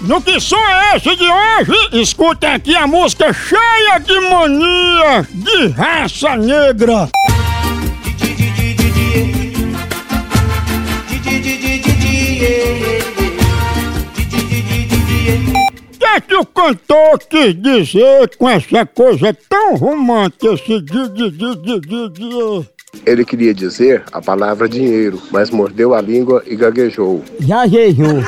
No que som é esse de hoje? Escutem aqui a música cheia de mania de raça negra. O que o cantor quis dizer com essa coisa tão romântica, esse di, di, di, di, di, di? Ele queria dizer a palavra dinheiro, mas mordeu a língua e gaguejou. Gaguejou.